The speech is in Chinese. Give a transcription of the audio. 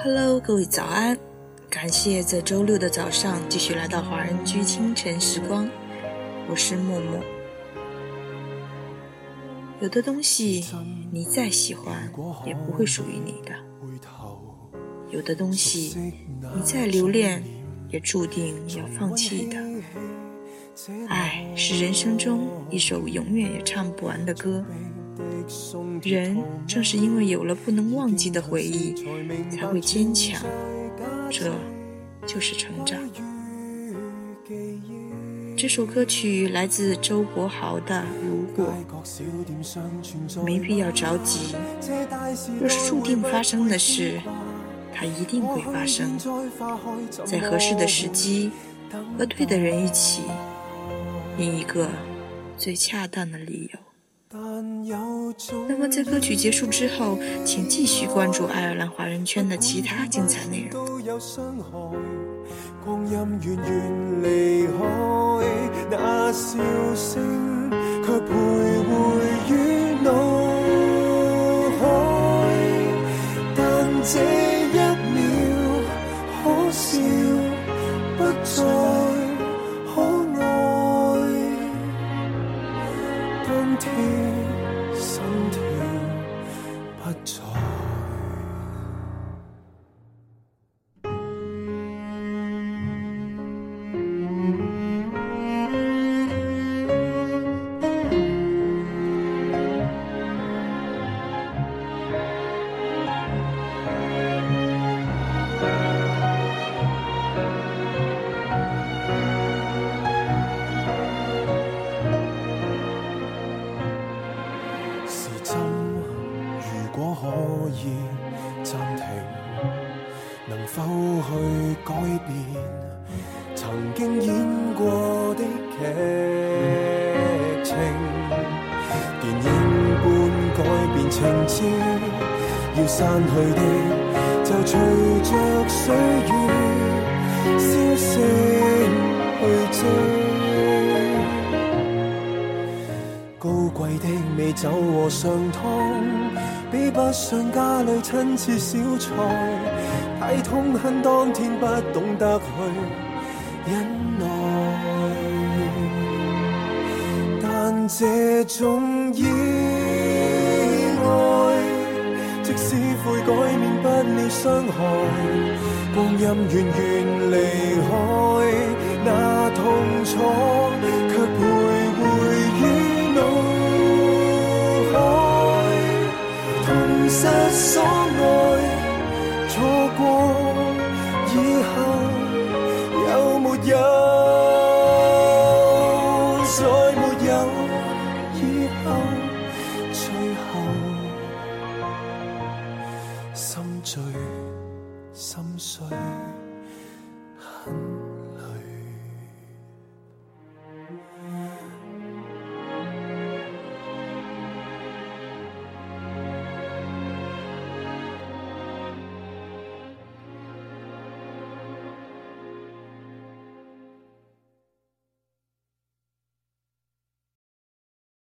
Hello，各位早安！感谢在周六的早上继续来到华人居清晨时光，我是默默。有的东西你再喜欢也不会属于你的，有的东西你再留恋也注定要放弃的。爱是人生中一首永远也唱不完的歌。人正是因为有了不能忘记的回忆，才会坚强，这就是成长。这首歌曲来自周国豪的《如果》，没必要着急。若是注定发生的事，它一定会发生，在合适的时机和对的人一起，以一个最恰当的理由。那么，在歌曲结束之后，请继续关注爱尔兰华人圈的其他精彩内容。光阴远远离开，那笑声却徘徊于脑海。但这一秒可笑，不再可爱。当天。 하죠. 暂停，能否去改变曾经演过的剧情？电影般改变情节，要散去的就随着岁月消息去追。高贵的美酒和上汤，比不上家里亲切小菜。太痛恨当天不懂得去忍耐，但这种意外，即使悔改免不了伤害，光阴远远离开，那痛失所爱，错过以后有没有？再没有以后，最后心醉心碎，很。